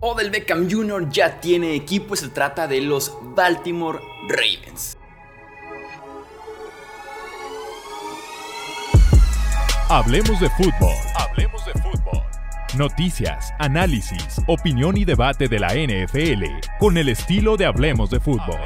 Odell Beckham Jr. ya tiene equipo y se trata de los Baltimore Ravens. Hablemos de fútbol. Hablemos de fútbol. Noticias, análisis, opinión y debate de la NFL con el estilo de Hablemos de fútbol.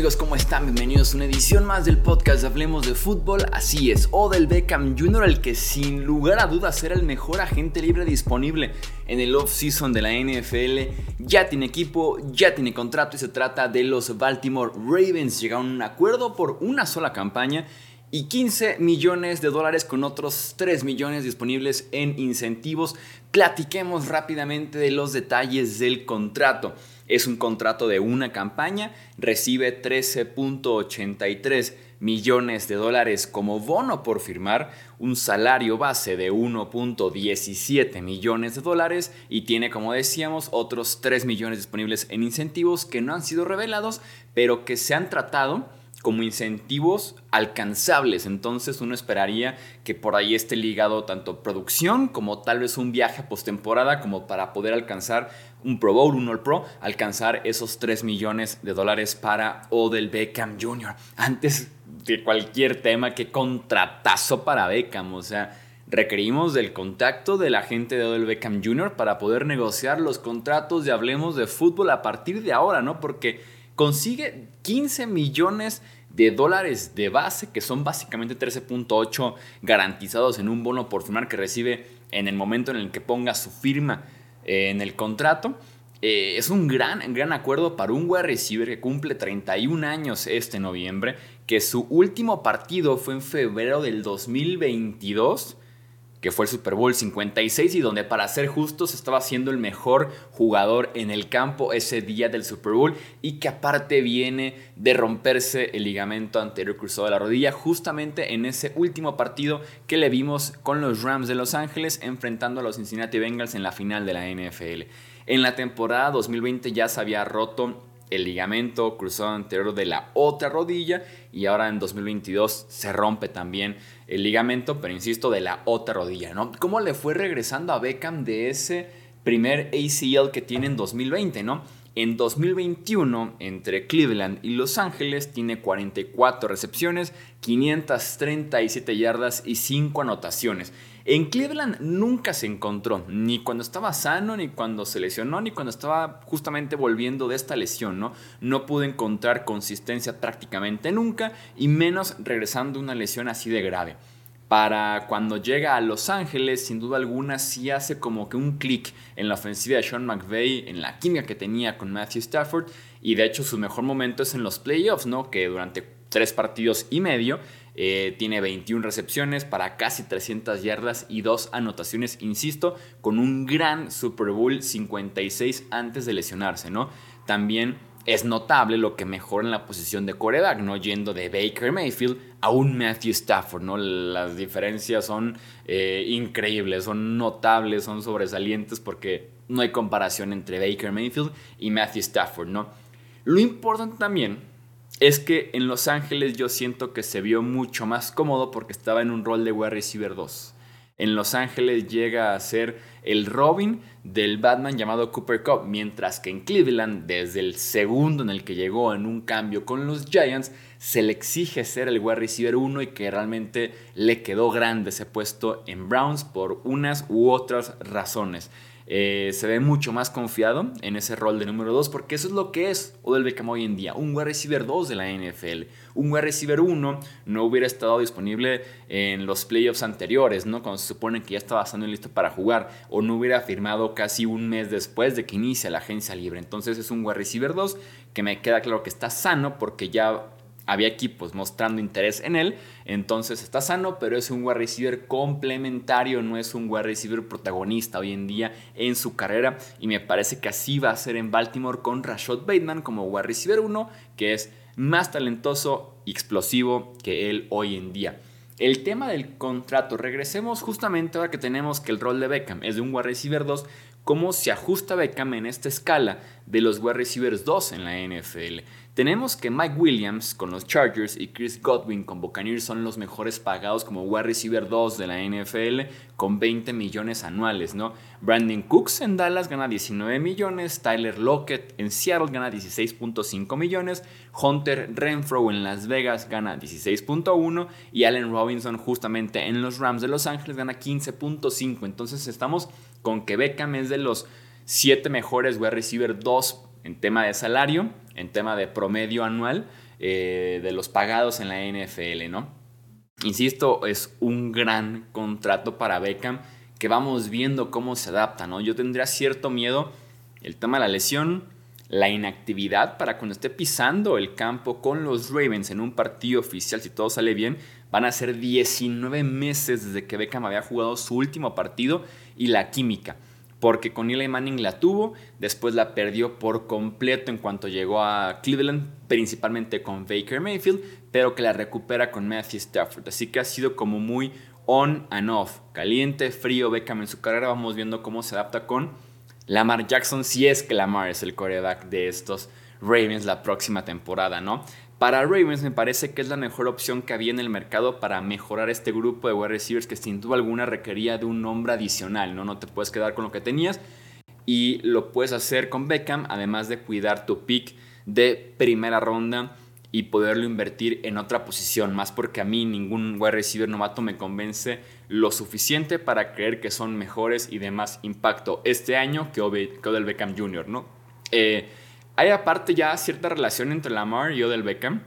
Amigos? ¿Cómo están? Bienvenidos a una edición más del podcast Hablemos de Fútbol. Así es, Odell Beckham Jr., el que sin lugar a dudas era el mejor agente libre disponible en el off-season de la NFL, ya tiene equipo, ya tiene contrato y se trata de los Baltimore Ravens. Llegaron a un acuerdo por una sola campaña y 15 millones de dólares con otros 3 millones disponibles en incentivos. Platiquemos rápidamente de los detalles del contrato. Es un contrato de una campaña, recibe 13.83 millones de dólares como bono por firmar, un salario base de 1.17 millones de dólares y tiene, como decíamos, otros 3 millones disponibles en incentivos que no han sido revelados, pero que se han tratado como incentivos alcanzables. Entonces uno esperaría que por ahí esté ligado tanto producción como tal vez un viaje postemporada como para poder alcanzar un Pro Bowl, un All Pro, alcanzar esos 3 millones de dólares para Odell Beckham Jr. Antes de cualquier tema, qué contratazo para Beckham. O sea, requerimos del contacto de la gente de Odell Beckham Jr. para poder negociar los contratos de Hablemos de Fútbol a partir de ahora, ¿no? Porque consigue 15 millones de dólares de base, que son básicamente 13.8 garantizados en un bono por firmar que recibe en el momento en el que ponga su firma en el contrato. Eh, es un gran, gran acuerdo para un wide receiver que cumple 31 años este noviembre, que su último partido fue en febrero del 2022 que fue el Super Bowl 56 y donde para ser justos estaba siendo el mejor jugador en el campo ese día del Super Bowl y que aparte viene de romperse el ligamento anterior cruzado de la rodilla justamente en ese último partido que le vimos con los Rams de Los Ángeles enfrentando a los Cincinnati Bengals en la final de la NFL. En la temporada 2020 ya se había roto el ligamento cruzado anterior de la otra rodilla y ahora en 2022 se rompe también el ligamento, pero insisto, de la otra rodilla, ¿no? ¿Cómo le fue regresando a Beckham de ese primer ACL que tiene en 2020, ¿no? En 2021, entre Cleveland y Los Ángeles, tiene 44 recepciones, 537 yardas y 5 anotaciones. En Cleveland nunca se encontró, ni cuando estaba sano, ni cuando se lesionó, ni cuando estaba justamente volviendo de esta lesión, ¿no? No pudo encontrar consistencia prácticamente nunca, y menos regresando una lesión así de grave para cuando llega a Los Ángeles, sin duda alguna, sí hace como que un clic en la ofensiva de Sean McVay, en la química que tenía con Matthew Stafford, y de hecho su mejor momento es en los playoffs, ¿no? Que durante tres partidos y medio eh, tiene 21 recepciones para casi 300 yardas y dos anotaciones, insisto, con un gran Super Bowl 56 antes de lesionarse, ¿no? También es notable lo que mejora en la posición de coreback, ¿no? Yendo de Baker Mayfield a un Matthew Stafford, ¿no? Las diferencias son eh, increíbles, son notables, son sobresalientes porque no hay comparación entre Baker Mayfield y Matthew Stafford, ¿no? Lo importante también es que en Los Ángeles yo siento que se vio mucho más cómodo porque estaba en un rol de wide receiver 2 en Los Ángeles llega a ser el Robin del Batman llamado Cooper Cup, mientras que en Cleveland, desde el segundo en el que llegó en un cambio con los Giants, se le exige ser el wide receiver 1 y que realmente le quedó grande ese puesto en Browns por unas u otras razones. Eh, se ve mucho más confiado en ese rol de número 2 porque eso es lo que es Odell Beckham hoy en día, un wide receiver 2 de la NFL. Un wide receiver 1 no hubiera estado disponible en los playoffs anteriores, ¿no? cuando se supone que ya estaba y listo para jugar, o no hubiera firmado casi un mes después de que inicia la agencia libre. Entonces es un wide receiver 2 que me queda claro que está sano porque ya había equipos mostrando interés en él, entonces está sano, pero es un wide receiver complementario, no es un wide receiver protagonista hoy en día en su carrera y me parece que así va a ser en Baltimore con Rashad Bateman como wide receiver 1, que es más talentoso y explosivo que él hoy en día. El tema del contrato, regresemos justamente ahora que tenemos que el rol de Beckham es de un wide receiver 2 cómo se ajusta Beckham en esta escala de los wide receivers 2 en la NFL. Tenemos que Mike Williams con los Chargers y Chris Godwin con Buccaneers son los mejores pagados como wide receiver 2 de la NFL con 20 millones anuales, ¿no? Brandon Cooks en Dallas gana 19 millones, Tyler Lockett en Seattle gana 16.5 millones, Hunter Renfro en Las Vegas gana 16.1 y Allen Robinson justamente en los Rams de Los Ángeles gana 15.5. Entonces estamos con que Beckham es de los 7 mejores wide receiver 2 en tema de salario, en tema de promedio anual eh, de los pagados en la NFL, ¿no? Insisto, es un gran contrato para Beckham que vamos viendo cómo se adapta, ¿no? Yo tendría cierto miedo el tema de la lesión, la inactividad para cuando esté pisando el campo con los Ravens en un partido oficial, si todo sale bien, van a ser 19 meses desde que Beckham había jugado su último partido y la química porque con Eli Manning la tuvo, después la perdió por completo en cuanto llegó a Cleveland, principalmente con Baker Mayfield, pero que la recupera con Matthew Stafford. Así que ha sido como muy on and off, caliente, frío, Beckham en su carrera. Vamos viendo cómo se adapta con Lamar Jackson, si es que Lamar es el coreback de estos Ravens la próxima temporada, ¿no? Para Ravens me parece que es la mejor opción que había en el mercado para mejorar este grupo de wide receivers que sin duda alguna requería de un nombre adicional, ¿no? No te puedes quedar con lo que tenías y lo puedes hacer con Beckham, además de cuidar tu pick de primera ronda y poderlo invertir en otra posición, más porque a mí ningún wide receiver novato me convence lo suficiente para creer que son mejores y de más impacto este año que Odell Beckham Jr., ¿no? Eh, hay aparte ya cierta relación entre Lamar y Odell Beckham.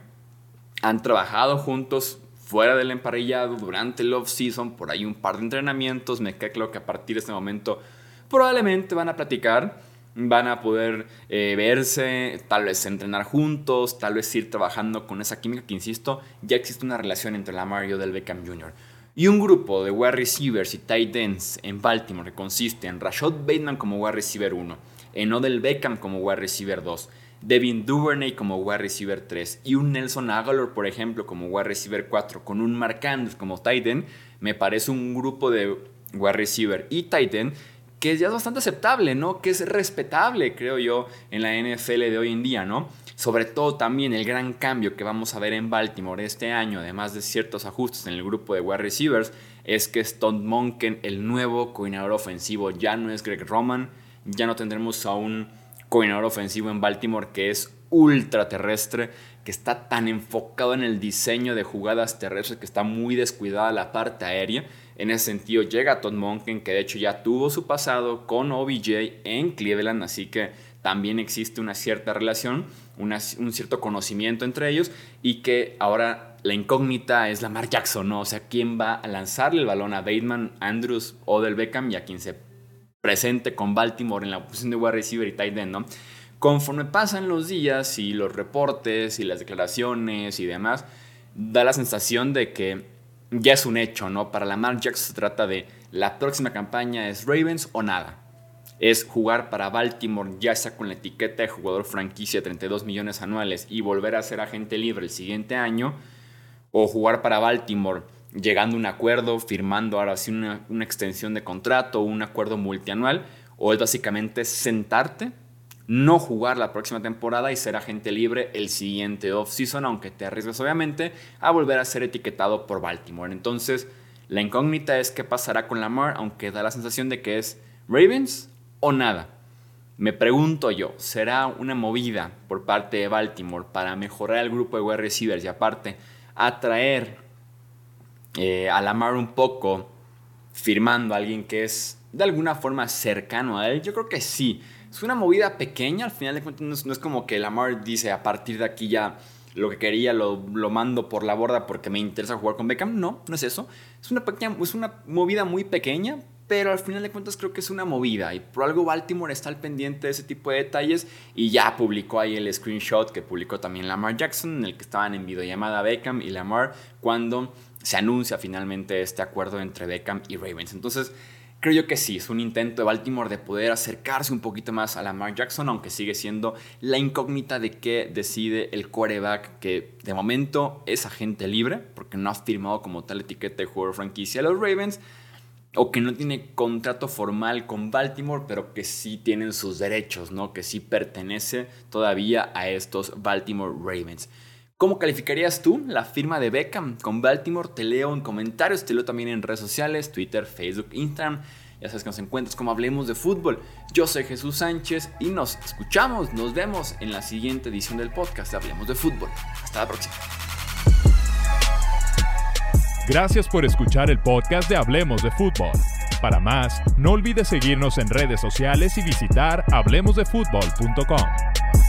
Han trabajado juntos fuera del emparrillado durante el off-season, por ahí un par de entrenamientos. Me queda claro que a partir de este momento probablemente van a platicar, van a poder eh, verse, tal vez entrenar juntos, tal vez ir trabajando con esa química que, insisto, ya existe una relación entre Lamar y Odell Beckham Jr. Y un grupo de wide receivers y tight ends en Baltimore que consiste en Rashad Bateman como wide receiver 1 en Odell Beckham como wide receiver 2, Devin Duvernay como wide receiver 3 y un Nelson Aguilar, por ejemplo, como wide receiver 4, con un Mark Andrews como tight end, me parece un grupo de wide receiver y tight end que ya es bastante aceptable, ¿no? Que es respetable, creo yo, en la NFL de hoy en día, ¿no? Sobre todo también el gran cambio que vamos a ver en Baltimore este año, además de ciertos ajustes en el grupo de wide receivers, es que Stone Monken, el nuevo coordinador ofensivo, ya no es Greg Roman, ya no tendremos a un coordinador ofensivo en Baltimore que es ultra terrestre, que está tan enfocado en el diseño de jugadas terrestres que está muy descuidada la parte aérea. En ese sentido llega Todd Monken, que de hecho ya tuvo su pasado con OBJ en Cleveland, así que también existe una cierta relación, un cierto conocimiento entre ellos y que ahora la incógnita es Lamar Jackson, ¿no? O sea, quién va a lanzarle el balón a Bateman, Andrews o del Beckham y a quien se presente con Baltimore en la posición de wide receiver y tight end, ¿no? Conforme pasan los días y los reportes y las declaraciones y demás, da la sensación de que ya es un hecho, ¿no? Para Lamar Jackson se trata de la próxima campaña es Ravens o nada. Es jugar para Baltimore ya sea con la etiqueta de jugador franquicia de 32 millones anuales y volver a ser agente libre el siguiente año, o jugar para Baltimore llegando a un acuerdo, firmando ahora sí una, extensión de contrato, un acuerdo multianual, o es básicamente sentarte, no jugar la próxima temporada y ser agente libre el siguiente off-season, aunque te arriesgas obviamente a volver a ser etiquetado por Baltimore. Entonces, la incógnita es qué pasará con Lamar, aunque da la sensación de que es Ravens o nada. Me pregunto yo, ¿será una movida por parte de Baltimore para mejorar el grupo de wide receivers y aparte atraer eh, a Lamar un poco firmando a alguien que es de alguna forma cercano a él? Yo creo que sí. Es una movida pequeña, al final de cuentas no es, como que Lamar dice a partir de aquí ya lo que quería lo, lo, mando por la borda porque me interesa jugar con Beckham. No, no es eso. Es una, pequeña, es una movida muy pequeña, pero al final de cuentas creo que es una movida y por algo Baltimore está al pendiente de ese tipo de detalles y ya publicó ahí el screenshot que publicó también Lamar Jackson en el que estaban en videollamada Beckham y Lamar cuando se anuncia finalmente este acuerdo entre Beckham y Ravens. Entonces, creo yo que sí, es un intento de Baltimore de poder acercarse un poquito más a Lamar Jackson, aunque sigue siendo la incógnita de qué decide el quarterback, que de momento es agente libre, porque no ha firmado como tal etiqueta de jugador franquicia a los Ravens. o que no tiene contrato formal con Baltimore, pero que sí tienen sus derechos, ¿no? Que sí pertenece todavía a estos Baltimore Ravens. ¿Cómo calificarías tú la firma de Beckham con Baltimore? Te leo en comentarios, te leo también en redes sociales, Twitter, Facebook, Instagram. Ya sabes que nos encuentras como Hablemos de Fútbol. Yo soy Jesús Sánchez y nos escuchamos, nos vemos en la siguiente edición del podcast de Hablemos de Fútbol. Hasta la próxima. Gracias por escuchar el podcast de Hablemos de Fútbol. Para más, no olvides seguirnos en redes sociales y visitar hablemosdefutbol.com.